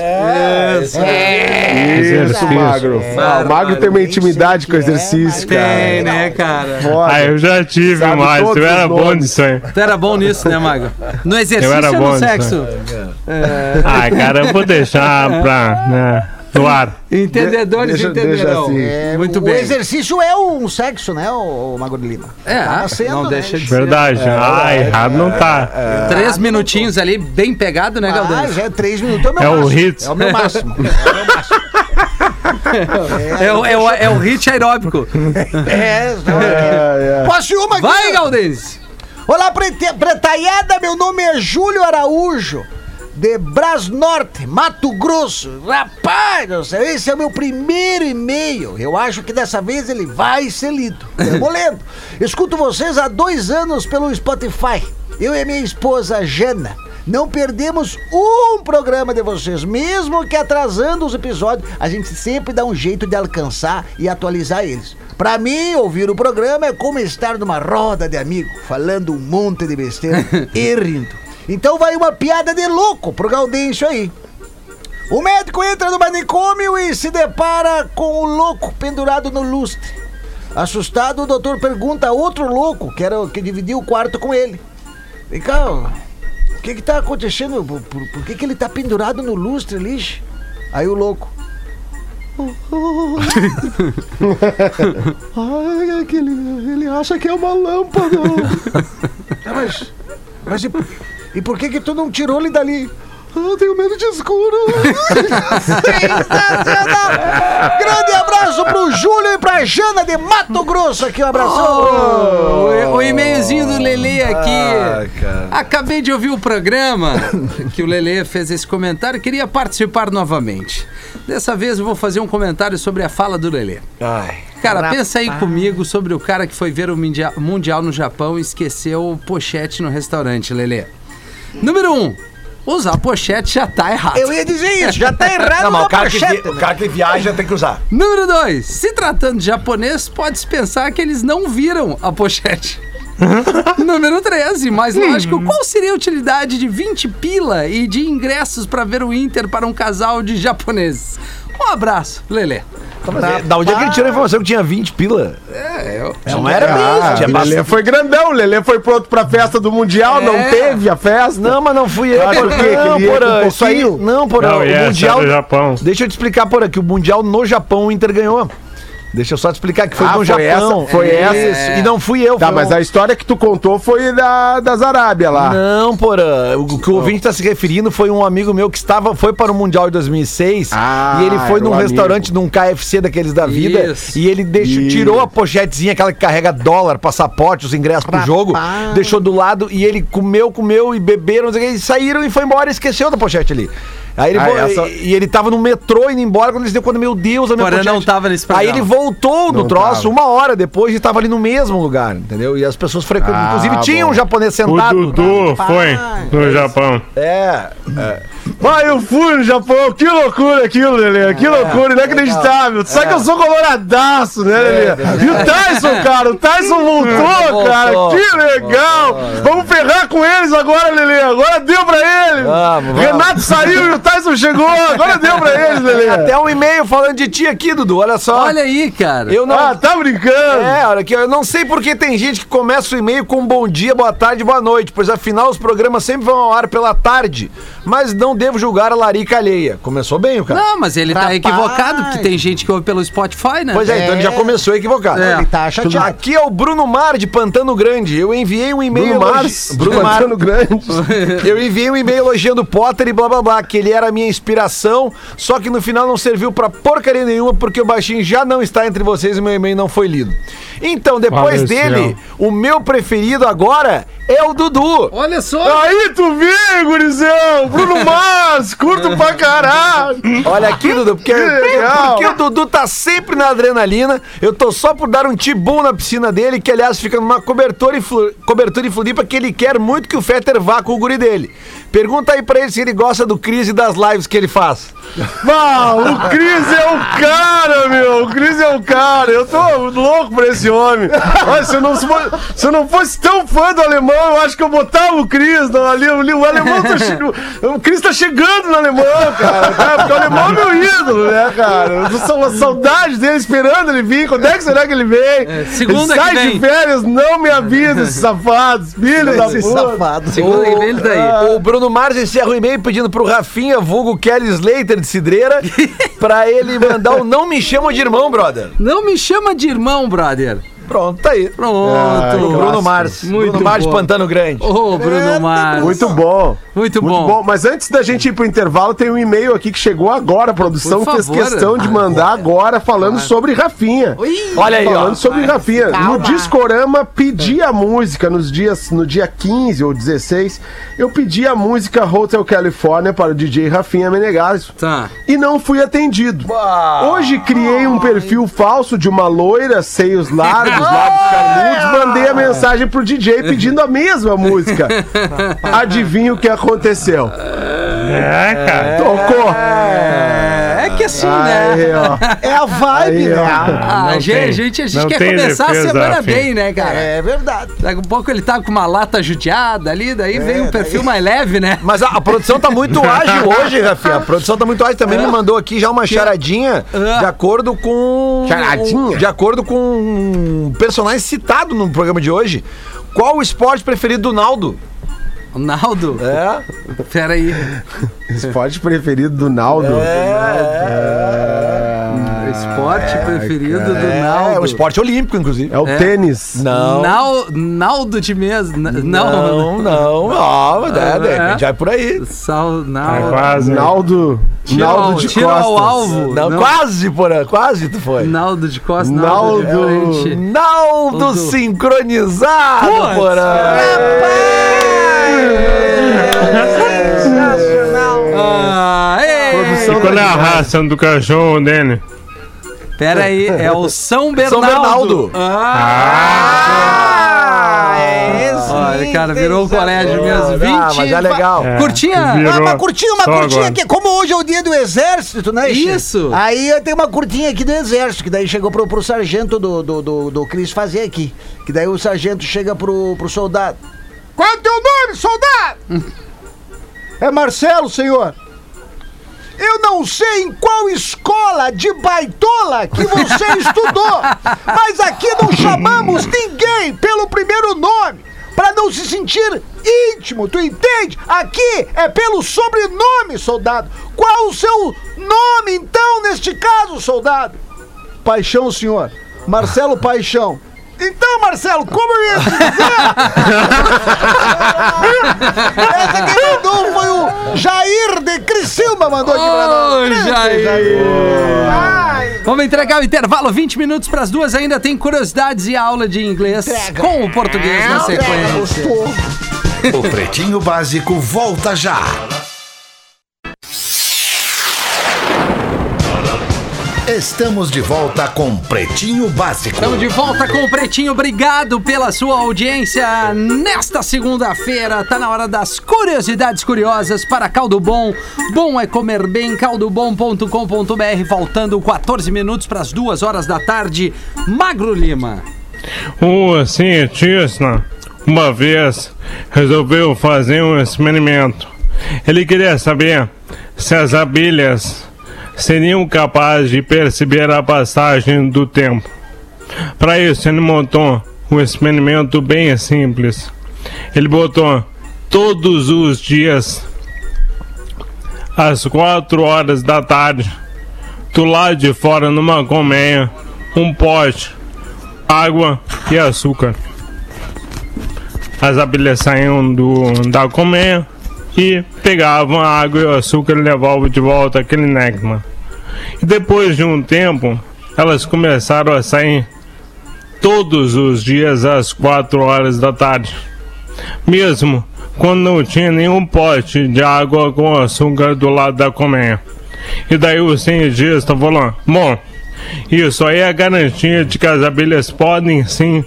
Isso, magro. Ah, o magro tem uma intimidade com o exercício, Tem, cara. né, cara? Ah, eu já tive, Sabe mas todos eu era bom nisso aí. Tu era bom nisso, né, Mago? No exercício Eu era bom no nisso, sexo? Ah, cara, eu vou deixar pra. Né, no ar. Entendedores Deixa- deixa entenderão. assim. É, Muito o bem. exercício é um sexo, né, o, Magro Lima? É, Tava sendo, não né? deixa de ser. Verdade. ah, errado não tá. Três minutinhos ali, bem pegado, né, Ah, Galdêncio? já é três minutos. É o, meu É o máximo. hits. É o meu máximo. É o meu máximo. É, o- é, o, é o hit aeróbico. É, não, É, é. Posso ir uma aqui? Vai, Galdêncio! Olá, prete- pretaiada, meu nome é Júlio Araújo, de Bras Norte, Mato Grosso. Rapaz, do céu, esse é o meu primeiro e-mail. Eu acho que dessa vez ele vai ser lido. Tamo lendo. Escuto vocês há dois anos pelo Spotify. Eu e minha esposa Jana. Não perdemos um programa de vocês, mesmo que atrasando os episódios, a gente sempre dá um jeito de alcançar e atualizar eles. Pra mim, ouvir o programa é como estar numa roda de amigo, falando um monte de besteira e rindo. Então vai uma piada de louco pro Gaudêncio aí. O médico entra no manicômio e se depara com o louco pendurado no lustre. Assustado, o doutor pergunta a outro louco, que era o que dividia o quarto com ele. Vem cá, o que que tá acontecendo? Por, por- por que que ele tá pendurado no lustre, lixo? Aí o louco. Ai, é que ele, ele acha que é uma lâmpada. Tá, mas, mas e, e por que que tu não tirou ele dali? Ah, Eu tenho medo de escuro. Sensacional! Grande abraço pro Júlio e pra Jana de Mato Grosso aqui, um abração. O, o e-mailzinho do Lele aqui. Acabei de ouvir o programa que o Lele fez esse comentário. Queria participar novamente. Dessa vez eu vou fazer um comentário sobre a fala do Lele. Cara, pensa aí comigo sobre o cara que foi ver o Mundial, mundial no Japão e esqueceu o pochete no restaurante, Lele. Número 1. Um, usar pochete já tá errado. Eu ia dizer isso, já tá errado Não, mas o cara, que, pochete, vi- o né? cara que viaja tem que usar. Número 2. Se tratando de japonês, pode-se pensar que eles não viram a pochete. Número 13, mais lógico, qual seria a utilidade de 20 pila e de ingressos para ver o Inter para um casal de japoneses? Um abraço, Lelê. Da onde é que ele tirou a informação que tinha 20 pila? É, eu... Não era Ah, isso. Tinha o Lelê bastante. foi grandão, o Lelê foi pronto pra festa do Mundial, não É. teve a festa. Não, mas não fui eu. Ah, por quê? Não, com isso aí. Não, porra. Não, o Mundial. é. Deixa eu te explicar, porra, que o Mundial no Japão o Inter ganhou. Deixa eu só te explicar que foi Ah, no foi Japão. essa- foi Isso. essa. E não fui eu. Tá, foi mas um- a história que tu contou foi da, das Arábia lá. Não, porra. O que o ouvinte tá se referindo foi um amigo meu que estava, foi para o Mundial de 2006 Ah, e ele foi num um restaurante, num KFC daqueles da vida Isso. e ele deixou, Isso. tirou a pochetezinha, aquela que carrega dólar, passaporte, os ingressos pro jogo, deixou do lado e ele comeu, comeu e beberam, não sei o que, e saíram e foi embora e esqueceu da pochete ali. Aí ele Ah, vo- essa- e, ele tava no metrô indo embora quando ele deu conta, meu Deus, a minha não tava nesse Aí programa. ele voltou no Não troço tava. uma hora depois e tava ali no mesmo lugar, entendeu? E as pessoas frequentam. Ah, Inclusive tinha bom. um japonês O sentado. Dudu foi no Japão. É. Mas eu fui no Japão, que loucura aquilo, Lelê. Que loucura, inacreditável. Tu sabe que eu sou coloradaço, né, Lelê? E o Tyson, cara, o Tyson voltou, Voltou. cara. Que legal. Vamos ferrar com eles agora, Lelê. Agora deu pra eles. Vamos, vamos. Renato saiu e o Tyson chegou. Agora deu pra eles, Lelê. Até um e-mail falando de ti aqui, Dudu. Olha só. Olha aí, cara. eu não. Ah, tá brincando. É, olha aqui, eu não sei porque tem gente que começa o e-mail com bom dia, boa tarde, boa noite, pois afinal os programas sempre vão ao ar pela tarde, mas não devo julgar a larica alheia. Começou bem o cara. Não, mas ele tá Rapaz. equivocado, porque tem gente que ouve pelo Spotify, né? Pois é, então ele já começou equivocado. É. Ele tá chateado. Aqui é o Bruno Mar de Pantano Grande. Eu enviei um e-mail. Bruno elogi- Mars? Bruno. Pantano Grande. Eu enviei um e-mail elogiando Potter e blá blá blá, que ele era a minha inspiração, só que no final não serviu pra porcaria nenhuma, porque o baixinho já não está entre vocês e meu e-mail não foi lido. Então, depois Faleceu. dele, o meu preferido agora é o Dudu. Olha só. Aí tu vê, gurizão! Bruno Mars, curto pra caralho! Olha aqui, Dudu, porque, porque o Dudu tá sempre na adrenalina. Eu tô só por dar um tibum na piscina dele, que aliás fica numa cobertura em, Flu- cobertura em Floripa, que ele quer muito que o Fetter vá com o guri dele. Pergunta aí pra ele se ele gosta do Cris e das lives que ele faz. O Cris é o cara, meu! O Cris é o cara! Eu tô louco por esse homem! Olha, se eu não, se eu não fosse tão fã do alemão, eu acho que eu botava o Cris ali. O alemão tá chegando. O Cris tá chegando no alemão, cara! tá? Porque o alemão é meu ídolo, né, cara? Eu tô com uma saudade dele esperando ele vir. Quando é que será que ele vem? segunda ele que sai vem. de férias, não me avisa, esses safados, filho da puta! safado. Segunda que vem ele tá aí. O Bruno Mars encerra o e-mail pedindo pro Rafinha, vulgo Kelly Slater de Cidreira, pra ele mandar o Não Me Chama de Irmão, brother. Não me chama de irmão, brother. Pronto, tá aí. Pronto. Ai, Bruno. Mars. Muito Bruno Mars de bom. Pantano Grande. Ô, Bruno Mars. Muito bom. Muito Muito bom. bom. Mas antes da gente ir pro intervalo, tem um e-mail aqui que chegou agora. A produção fez questão de mandar agora falando sobre Rafinha. Olha aí, ó. Falando sobre Rafinha. No Discorama, pedi a música nos dias, no dia 15 ou 16. Eu pedi a música Hotel California para o DJ Rafinha Menegasso. Tá. E não fui atendido. Hoje criei um perfil falso de uma loira, seios largos, lábios carnudos. Mandei a mensagem pro DJ pedindo a mesma música. Adivinha o que aconteceu? É, cara. Tocou. É, é que assim, né? Aí, ó. É a vibe, Aí, né? Ah, a gente, tem- a gente, a gente quer começar a defesa, semana Rafinha. bem, né, cara? É verdade. Daqui a pouco ele tá com uma lata judiada ali, daí vem um perfil mais leve, né? Mas a, a produção tá muito ágil hoje, Rafinha. A produção tá muito ágil. Também me mandou aqui já uma charadinha Ah. de acordo com. Charadinha? De acordo com um personagem citado no programa de hoje. Qual o esporte preferido do Naldo? Naldo, É? pera aí. Esporte preferido do Naldo. Esporte preferido do É, Naldo. é um esporte olímpico, inclusive. É o É. tênis. Não. Nal, Naldo de mesa. Não, Não, não. Ah, mas é, de repente vai por aí. Sal, É Naldo. quase. Naldo. Tira, Naldo de tira costas. ao alvo. Não, quase, porra, quase tu foi. Naldo de costas, Naldo. Naldo. Naldo Naldo. sincronizado, porra. Ah, ei. Produção E qual é a raça do cachorro dele? Pera aí, é o São Bernardo. Bernardo. Ah, Olha, cara, virou um colégio mesmo. 20. Ah, mas é legal. É, Curtinha? virou. Ah, uma curtinha, uma Só curtinha agora. aqui. Como hoje é o dia do exército, né? Isso. Aí eu tenho uma curtinha aqui do exército, que daí chegou pro, pro sargento do, do, do, do Cris fazer aqui. Que daí o sargento chega pro, pro soldado. Qual é o teu nome, soldado? É Marcelo, senhor. Eu não sei em qual escola de baitola que você estudou, mas aqui não chamamos ninguém pelo primeiro nome, para não se sentir íntimo, tu entende? Aqui é pelo sobrenome, soldado. Qual o seu nome, então, neste caso, soldado? Paixão, senhor. Marcelo Paixão. Então, Marcelo, como eu ia te dizer? Essa quem mandou foi o Jair de Criciúma, mandou aqui pra nós. Ô, Jair. Ai, Vamos entregar o intervalo, 20 minutos para as duas. Ainda tem curiosidades e aula de inglês Entrega. com o português na sequência. gostou. O Pretinho Básico volta já. Estamos de volta com Pretinho Básico. Estamos de volta com o Pretinho. Obrigado pela sua audiência. Nesta segunda-feira, tá na hora das curiosidades curiosas para Caldo Bom. Bom é comer bem, caldobom.com.br. Faltando 14 minutos para as duas horas da tarde. Magro Lima. O cientista, uma vez, resolveu fazer um experimento. Ele queria saber se as abelhas seriam capazes de perceber a passagem do tempo. Para isso, ele montou um experimento bem simples. Ele botou todos os dias, às 4 horas da tarde, do lado de fora, numa colmeia, um pote água e açúcar. as abelhas saíam do, da colmeia e pegavam a água e o açúcar e levavam de volta aquele néctar. E depois de um tempo, elas começaram a sair todos os dias às 4 horas da tarde. Mesmo quando não tinha nenhum pote de água com açúcar do lado da colmeia. E daí o cientista falou: Bom, isso aí é a garantia de que as abelhas podem sim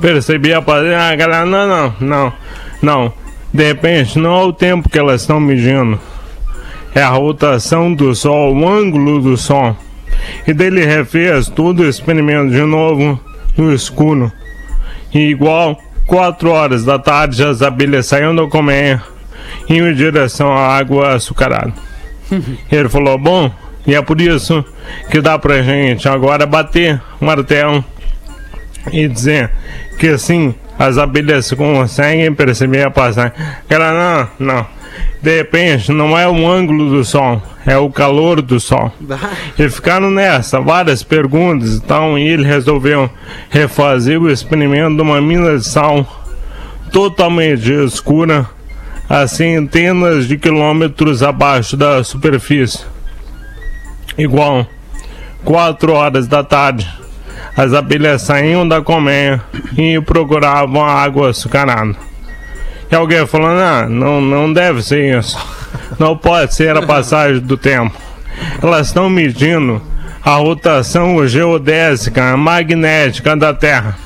perceber a padrão. Ah, galera, não, não, não, não. De repente, não é o tempo que elas estão medindo, é a rotação do Sol, o ângulo do Sol. E dele refez todo o experimento de novo no escuro. E igual, 4 horas da tarde, as abelhas saíam da colmeia iam em direção à água açucarada. Ele falou: Bom, e é por isso que dá pra gente agora bater o martelo e dizer que assim as abelhas conseguem perceber a passagem. Ela não, não. De repente, não é o ângulo do sol, é o calor do sol. E ficaram nessa, várias perguntas, então e ele resolveu refazer o experimento de uma mina de sal totalmente escura, a centenas de quilômetros abaixo da superfície. Igual, 4 horas da tarde, as abelhas saíam da colmeia e procuravam a água açucarada. E alguém falou, não, não, não deve ser isso. Não pode ser a passagem do tempo. Elas estão medindo a rotação geodésica, magnética da Terra.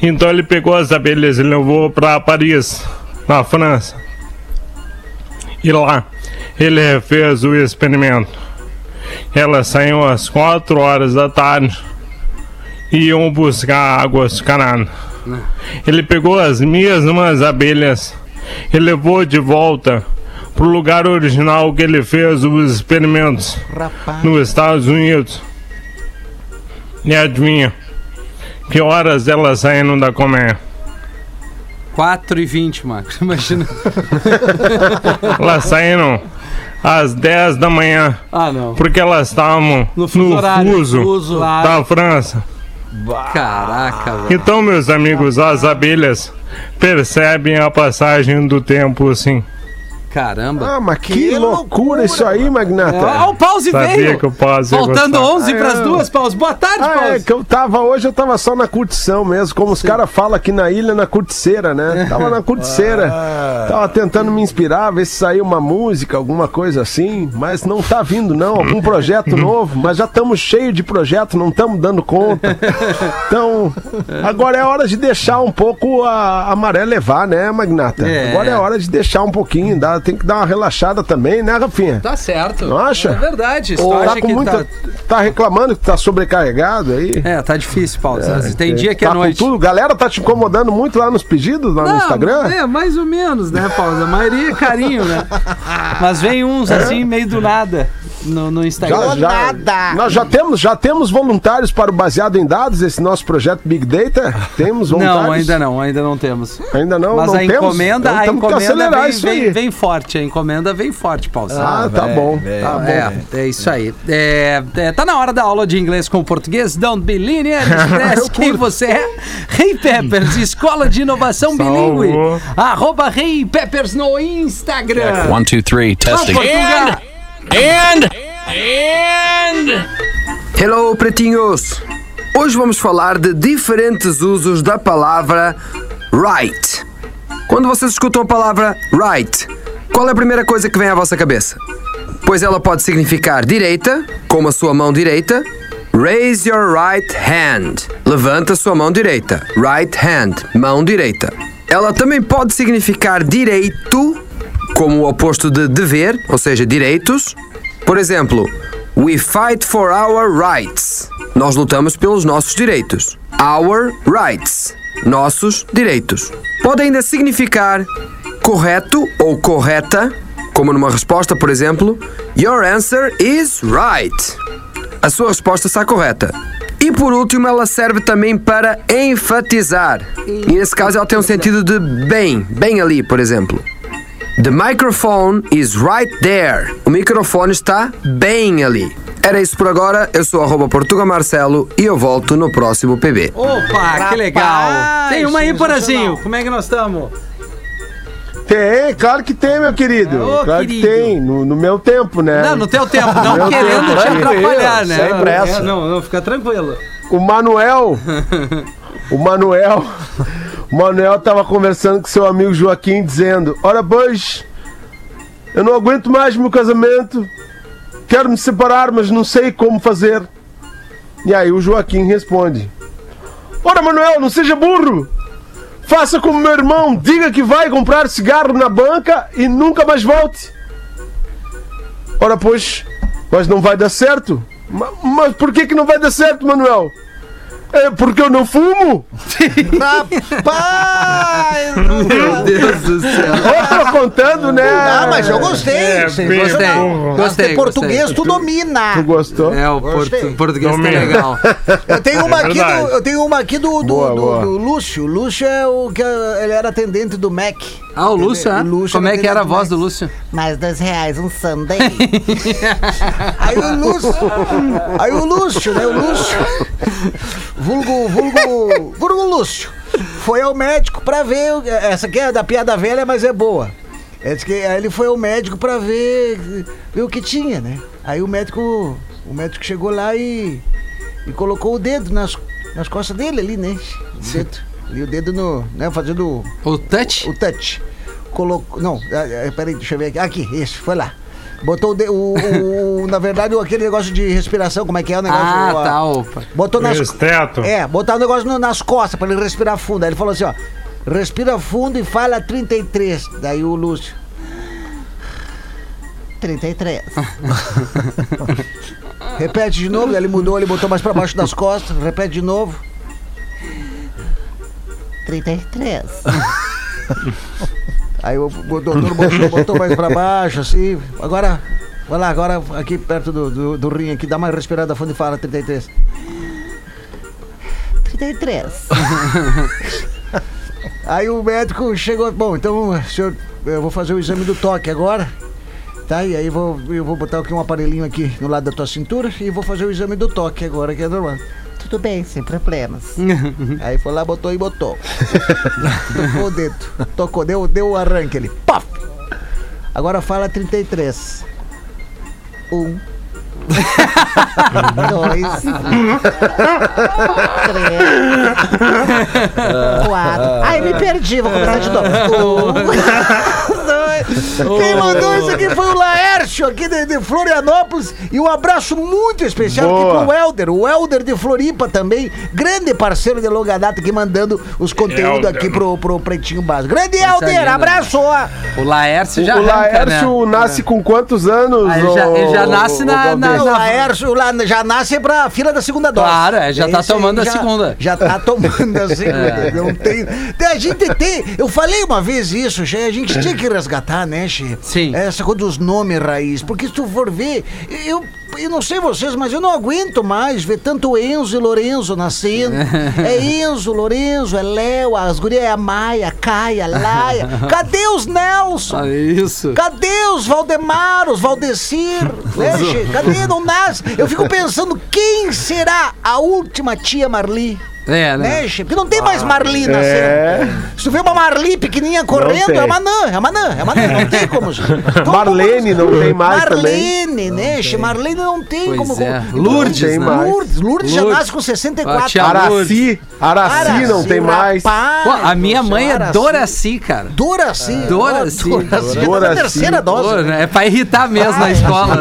Então ele pegou as abelhas e levou para Paris, na França. E lá ele refez o experimento. Elas saíam às 4 horas da tarde e iam buscar água açucarada. Ele pegou as mesmas abelhas e levou de volta pro lugar original que ele fez os experimentos Rapaz. nos Estados Unidos. E adivinha? Que horas elas saíram da colmeia? 4 e 20, Marcos. Imagina. Elas saíram às 10 da manhã, Ah, não. porque elas estavam No no fuso horário. fuso Fuso, claro. da França. Caraca, velho. Então, meus amigos, as abelhas percebem a passagem do tempo assim. Caramba. Ah, mas que, Que loucura, loucura, isso aí, Magnata. Ah, o pause Sabia veio. que o pause Faltando gostar. 11 pras É. duas, pause. Boa tarde, Ah, é pause. que eu tava hoje, eu tava só na curtição mesmo, como os caras falam aqui na ilha, na curticeira, né? Tava na curticeira. Tava tentando me inspirar, ver se saiu uma música, alguma coisa assim, mas não tá vindo não, algum projeto novo, mas já estamos cheios de projeto, não estamos dando conta. Então, agora é hora de deixar um pouco a, a maré levar, né, Magnata? É. Agora é hora de deixar um pouquinho, tem que dar uma relaxada também, né, Rafinha? Tá certo. Não acha? É verdade. Tu Tá, com que muita, tá... tá reclamando que tá sobrecarregado aí? É, tá difícil, Paulo. Tem dia que tá é noite. Tudo. Galera tá te incomodando muito lá nos pedidos, lá no Não, Instagram? É, mais ou menos, né, Paulo? A maioria é carinho, né? Mas vem uns assim, meio do nada, no, no Instagram. Já, já, nada. Nós já temos, já temos voluntários para o Baseado em Dados, esse nosso projeto Big Data? Temos voluntários? Não, ainda não, ainda não temos. Ainda não, Mas não a temos? encomenda, Então a temos que encomenda vem, isso vem, vem forte. A encomenda vem forte, Paulo. Ah, tá bom. Tá bom. É, é isso aí. É, é, tá na hora da aula de inglês com português. Don't be linear, express quem você é. Hey Peppers, escola de inovação bilíngue. Arroba Hey Peppers no Instagram. One, two, three, testing. Portugal. And, and, Hello, pretinhos! Hoje vamos falar de diferentes usos da palavra right. Quando vocês escutam a palavra right, qual é a primeira coisa que vem à vossa cabeça? Pois ela pode significar direita, como a sua mão direita. Raise your right hand. Levanta a sua mão direita. Right hand, mão direita. Ela também pode significar direito, como o oposto de dever, ou seja, direitos. Por exemplo, we fight for our rights. Nós lutamos pelos nossos direitos. Our rights. Nossos direitos. Pode ainda significar correto ou correta, como numa resposta, por exemplo, Your answer is right. A sua resposta está correta. E por último, ela serve também para enfatizar. E nesse caso, ela tem um sentido de bem, bem ali, por exemplo. The microphone is right there. O microfone está bem ali. Era isso por agora. Eu sou arroba Portuga Marcelo e eu volto no próximo PB. Opa, que legal. Tem uma aí. Porazinho. Como é que nós estamos? Tem, claro que tem, meu querido. Ô, claro querido. que tem, no, no meu tempo, né? Não, no teu tempo, não Meu querendo tempo, te tranquilo, atrapalhar, né? sem pressa. É, Não, não, fica tranquilo. O Manuel, o Manuel, Manuel tava conversando com seu amigo Joaquim, dizendo: Ora, pois, eu não aguento mais meu casamento, quero me separar, mas não sei como fazer. E aí o Joaquim responde: Ora, Manuel, não seja burro. Faça como meu irmão, diga que vai comprar cigarro na banca e nunca mais volte. Ora, pois, mas não vai dar certo. Ma- Mas por que que não vai dar certo, Manuel? É porque eu não fumo? Rapaz! Meu Deus do céu. Eu tô contando, né? Ah, mas eu gostei. É, bem, Mas gostei, de português tu domina. Tu gostou? É, o Gostei. portu- português tá Domina. legal. Eu tenho uma É aqui do, eu tenho uma aqui do, do, Boa, do- boa. do Lúcio. O Lúcio é o que ele era atendente do Mac. Ah, o Lúcio, é? Lúcio Como é que era a voz do. Lúcio? Mais dois reais, um Sunday. aí o Lúcio. Aí o Lúcio, né? O Lúcio. Vulgo, vulgo. Vulgo Lúcio. Foi ao médico pra ver. o- Essa aqui é da piada velha, mas é boa. É que aí ele foi ao médico pra ver, ver o que tinha, né? Aí o médico. O médico chegou lá e. E colocou o dedo nas, nas costas dele ali, né? O dedo. Ali o dedo no. né? Fazendo O touch? o touch. Colocou. Não, ah, ah, peraí, deixa eu ver aqui. Aqui, isso, foi lá. Botou o, de- o, o- Na verdade, aquele negócio de respiração, como é que é o negócio? Ah, tá, opa. Botou nas. Esteto. É, botar o negócio no- nas costas pra ele respirar fundo. Aí ele falou assim, ó. Respira fundo e fala 33. Daí o Lúcio. 33. Repete de novo, ele mudou, ele botou mais pra baixo das costas. Repete de novo. 33. Aí o, o doutor botou, botou mais pra baixo, assim. Agora, vai lá, agora aqui perto do, do, do rim aqui, dá uma respirada fundo e fala 33. 33. Aí o médico chegou, bom, então, senhor, eu vou fazer o exame do toque agora. Tá, e aí vou, eu vou botar aqui um aparelhinho aqui no lado da tua cintura e vou fazer o exame do toque agora, que é normal. Tudo bem, sem problemas. aí foi lá, botou e botou. Tocou o dedo. Tocou, deu, deu o arranque ali. Paf! Agora fala 33. Um. Dois. Três. Quatro. Ai, me perdi, vou começar de novo. Um. Quem mandou isso aqui foi o Laércio, aqui de, de Florianópolis. E um abraço muito especial Boa. aqui pro Helder. O Helder de Floripa também. Grande parceiro de longa data aqui mandando os conteúdos Helder. aqui pro, pro Pretinho Básico. Grande Helder, abraço! O Laércio já o arranca, Laércio né? nasce com quantos anos? Ah, ele já- ele já nasce ô- na- ô Galdês? na- O Laércio lá já nasce pra fila da segunda dose. Claro, é, já tá Esse aí tomando a já- segunda. Já tá tomando a segunda. É. Não tem, tem- A gente tem. Eu falei uma vez isso, a gente tinha que resgatar, né, Che? Sim. Essa coisa dos nomes raiz. Porque se tu for ver, eu. Eu não sei vocês, mas eu não aguento mais ver tanto Enzo e Lorenzo nascendo. É Enzo, Lorenzo, é Léo, as gurias é a Maia, a Caia, a Laia. Cadê os Nelson? Ah, isso. Cadê os Valdemar, os Valdecir? Né? Cadê? Não nasce. Eu fico pensando quem será a última tia Marli. É, né? Né, che? Porque não tem mais Marli nascendo. É. Se tu vê uma Marli pequenininha correndo, tem. é uma Nã, é Nã, é Nã. Não tem como. Marlene não tem mais também. Marlene, né? Marlene não tem Pois como. é. Lourdes, tem né? Lourdes, Lourdes já Lourdes. nasce com A 64 tia Araci, Araci não tem mais. rapaz Pô, a minha mãe é Araci. Doraci, cara. Doraci. Doraci. Ó, Doraci. Já tá na Doraci. terceira dose. Pô, né? É pra irritar mesmo na escola.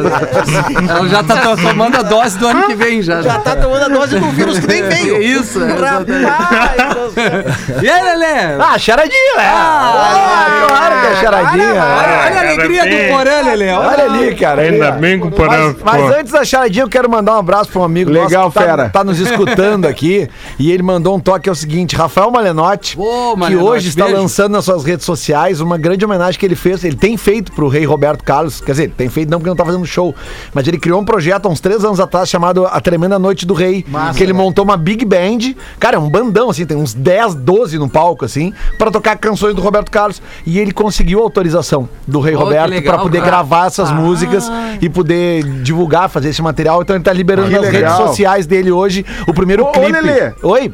Ela já tá to- tomando a dose do ano que vem já. Já tá tomando a dose do vírus que nem veio. Isso, é, Rapaz. E aí, Lelê? Ah, charadinha, né? Ah, claro que é charadinha. Olha, Olha, olha a alegria do. Porã, Lelê. olha ali, cara. Ainda ali, bem que o Porã Mas, mas antes da charadinha, eu quero mandar um abraço para um amigo Legal, nosso que tá, fera. tá nos escutando aqui. E ele mandou um toque, é o seguinte: Rafael Malenotti, Ô, que Malenotti, hoje está beijo. lançando nas suas redes sociais uma grande homenagem que ele fez. Ele tem feito pro rei Roberto Carlos. Quer dizer, tem feito não porque não tá fazendo show. Mas ele criou um projeto há uns três anos atrás chamado A Tremenda Noite do Rei. que ele montou uma big band Cara, é um bandão, assim, tem uns 10, 12 no palco, assim, pra tocar canções do Roberto Carlos. E ele conseguiu autorização do Rei que Roberto legal, pra poder cara. gravar essas músicas e poder divulgar, fazer esse material. Então ele tá liberando Que nas redes legal. sociais dele hoje o primeiro Ô, ô, clipe. Lelê. Oi?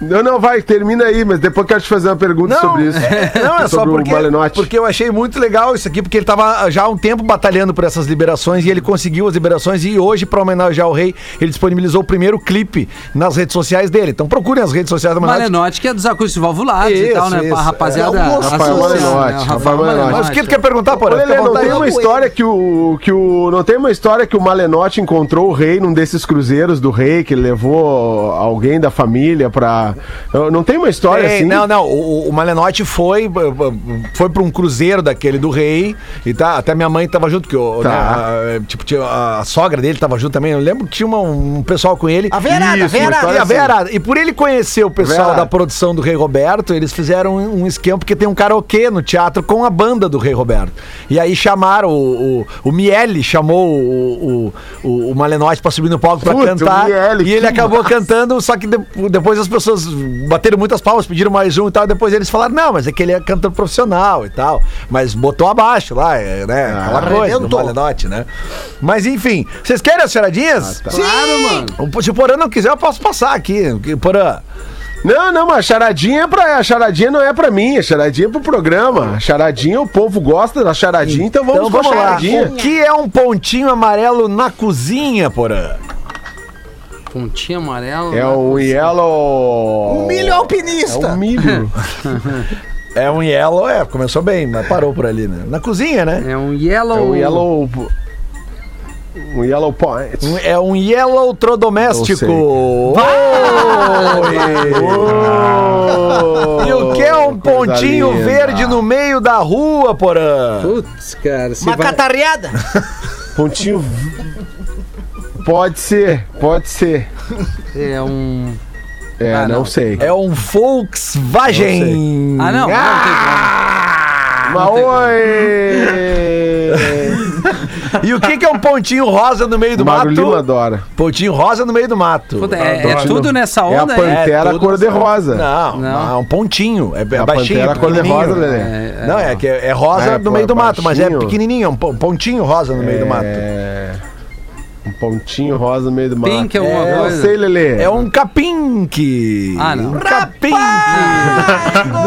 Não, não, vai, termina aí, mas depois quero te fazer uma pergunta sobre isso. Não, é só sobre porque, o Malenotti. porque eu achei muito legal isso aqui, porque ele tava já há um tempo batalhando por essas liberações e ele conseguiu as liberações e hoje, pra homenagear o rei, ele disponibilizou o primeiro clipe nas redes sociais dele. Então procurem as redes sociais do Malenotti. Malenotti, que é dos acústicos valvulados e Isso, tal, né? isso. Pra rapaziada. É moço. Rafael Malenotti, né? O Rafael Malenotti. Mas o que tu quer perguntar, Fica à não tem uma história que o, que o. Não tem uma história que o Malenotti encontrou o rei num desses cruzeiros do rei, que ele levou alguém da família pra. Não tem uma história Tem, assim? Não, não. O, o Malenotti foi, foi pra um cruzeiro daquele do rei. E tá, até minha mãe tava junto, que o, Tá. né, a, tipo, tinha a sogra dele tava junto também. Eu lembro que tinha uma- um pessoal com ele. A Verada, Isso, a história E a assim. E por ele conhecer o pessoal Verada. da produção do Rei Roberto, eles fizeram um, um esquema, porque tem um karaokê no teatro com a banda do Rei Roberto. E aí chamaram o, o, o Miele, chamou o, o, o, o Malenotti pra subir no palco pra Puta, cantar. o Miele, e ele acabou massa. cantando, só que de- depois as pessoas bateram muitas palmas, pediram mais um e tal. Depois eles falaram, não, mas é que ele é cantor profissional e tal. Mas botou abaixo lá, é, né? Aquela coisa do né? Mas enfim, vocês querem as charadinhas? Claro, mano. Se o Porã não quiser, eu posso passar aqui. Porã. Não, não, mas a charadinha é pra. A charadinha não é pra mim, a charadinha é pro programa. A charadinha, o povo gosta da charadinha, então vamos, Então vamos com a lá. charadinha. O que é um pontinho amarelo na cozinha, Porã? Pontinho amarelo. É um yellow. Um milho É alpinista. um milho. É um yellow, é, começou bem, mas parou por ali, né? Na cozinha, né? É um yellow. É um yellow. Um yellow point. Um- É um yellow trodoméstico. E o que é um Coisa pontinho linda. verde no meio da rua, Porã? Putz, cara. Uma vai... catarreada. Pontinho. Pode ser, pode ser. É um. É, Ah, não. não. sei. É um Volkswagen. Ah, não. Mas oi! E o que, que é um pontinho rosa no meio do O Magro Lima mato? adora. Pontinho rosa no meio do mato. Puta, é, é tudo nessa É a onda, é? pantera tudo cor-de-rosa. Não, Não. não, é um pontinho. É, é A baixinho. pantera cor-de-rosa, pequenininho. Lelê. É, Não, é que é, é rosa É, no meio do mato, mas é pequenininho, é um po- pontinho rosa no meio do mato. É. Um pontinho rosa no meio do mato. Pink alguma é, coisa. Eu sei, Lelê. É um capinque. Ah, não. Um capinque.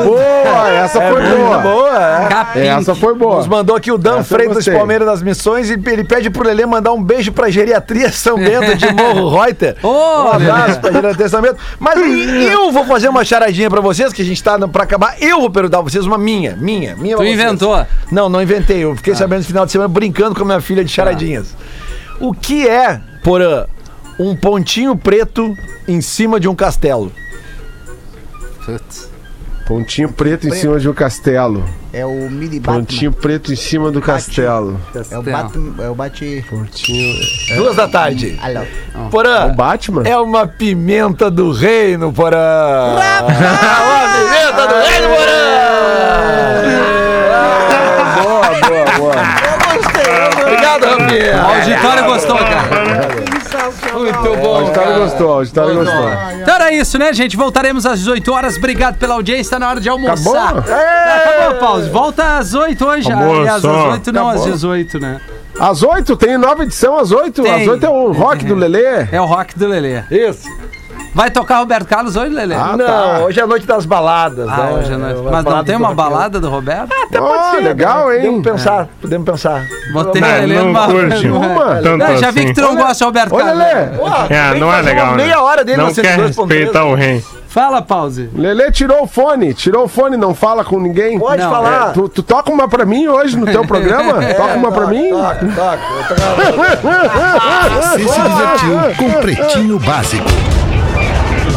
Boa, essa É foi muito boa. boa. é. Capim. Essa foi boa. Nos mandou aqui o Dan Essa Freitas de gostei. Palmeiras das Missões e ele pede pro Lelê mandar um beijo pra geriatria São Bento de Morro Reuter. Ô, um abraço pra geriatria São Bento. Mas eu vou fazer uma charadinha pra vocês, que a gente tá pra acabar. Eu vou perguntar pra vocês uma minha, minha, minha. Tu inventou? Não, não inventei. Eu fiquei sabendo no final de semana brincando com a minha filha de charadinhas. O que é, Porã, um pontinho preto em cima de um castelo? Putz. Pontinho preto em cima de um castelo. É o mini Batman. Pontinho preto em cima do castelo. É o Batman. É o Bate. Pontinho. Duas da tarde. Alô. Porã. O Batman? É uma pimenta do reino, Porã! uma pimenta do reino, Porã! Boa, boa, boa. Obrigado, O Rafinha! auditório gostou, cara. Muito O bom. auditório gostou, o auditório gostou. Então era isso, né, gente? Voltaremos às 18 horas. Obrigado pela audiência. Tá na hora de almoçar. Acabou? Acabou, pause. Volta às 8 hoje. Aliás, às 8 não, às Acabou. 18, né? Às oito, tem nova edição às oito. Tem. Às oito é o rock do Lelê. É o rock do Lelê. Isso. Vai tocar Roberto Carlos hoje, Lelê? Ah, não, tá. hoje é a noite das baladas, Ah, né? hoje é noite. Mas não tem do uma balada do Roberto? Até pode Ó, ser. legal, né? hein? Podemos pensar, podemos pensar. Botei Não, Lelê não numa... curte. Uma. Tanto Não, já vi assim. que tu não gosta de Roberto Ô, Carlos. Lelê. É, não é legal, né? meia hora dele Não no quer 102.3. respeitar o rei. Fala, pause. Lelê tirou o fone, tirou o fone, não fala com ninguém. Pode Não, falar. É, tu, tu toca uma pra mim hoje no teu programa? toca uma pra mim? Toca, toca. Você se divertiu com Pretinho Básico.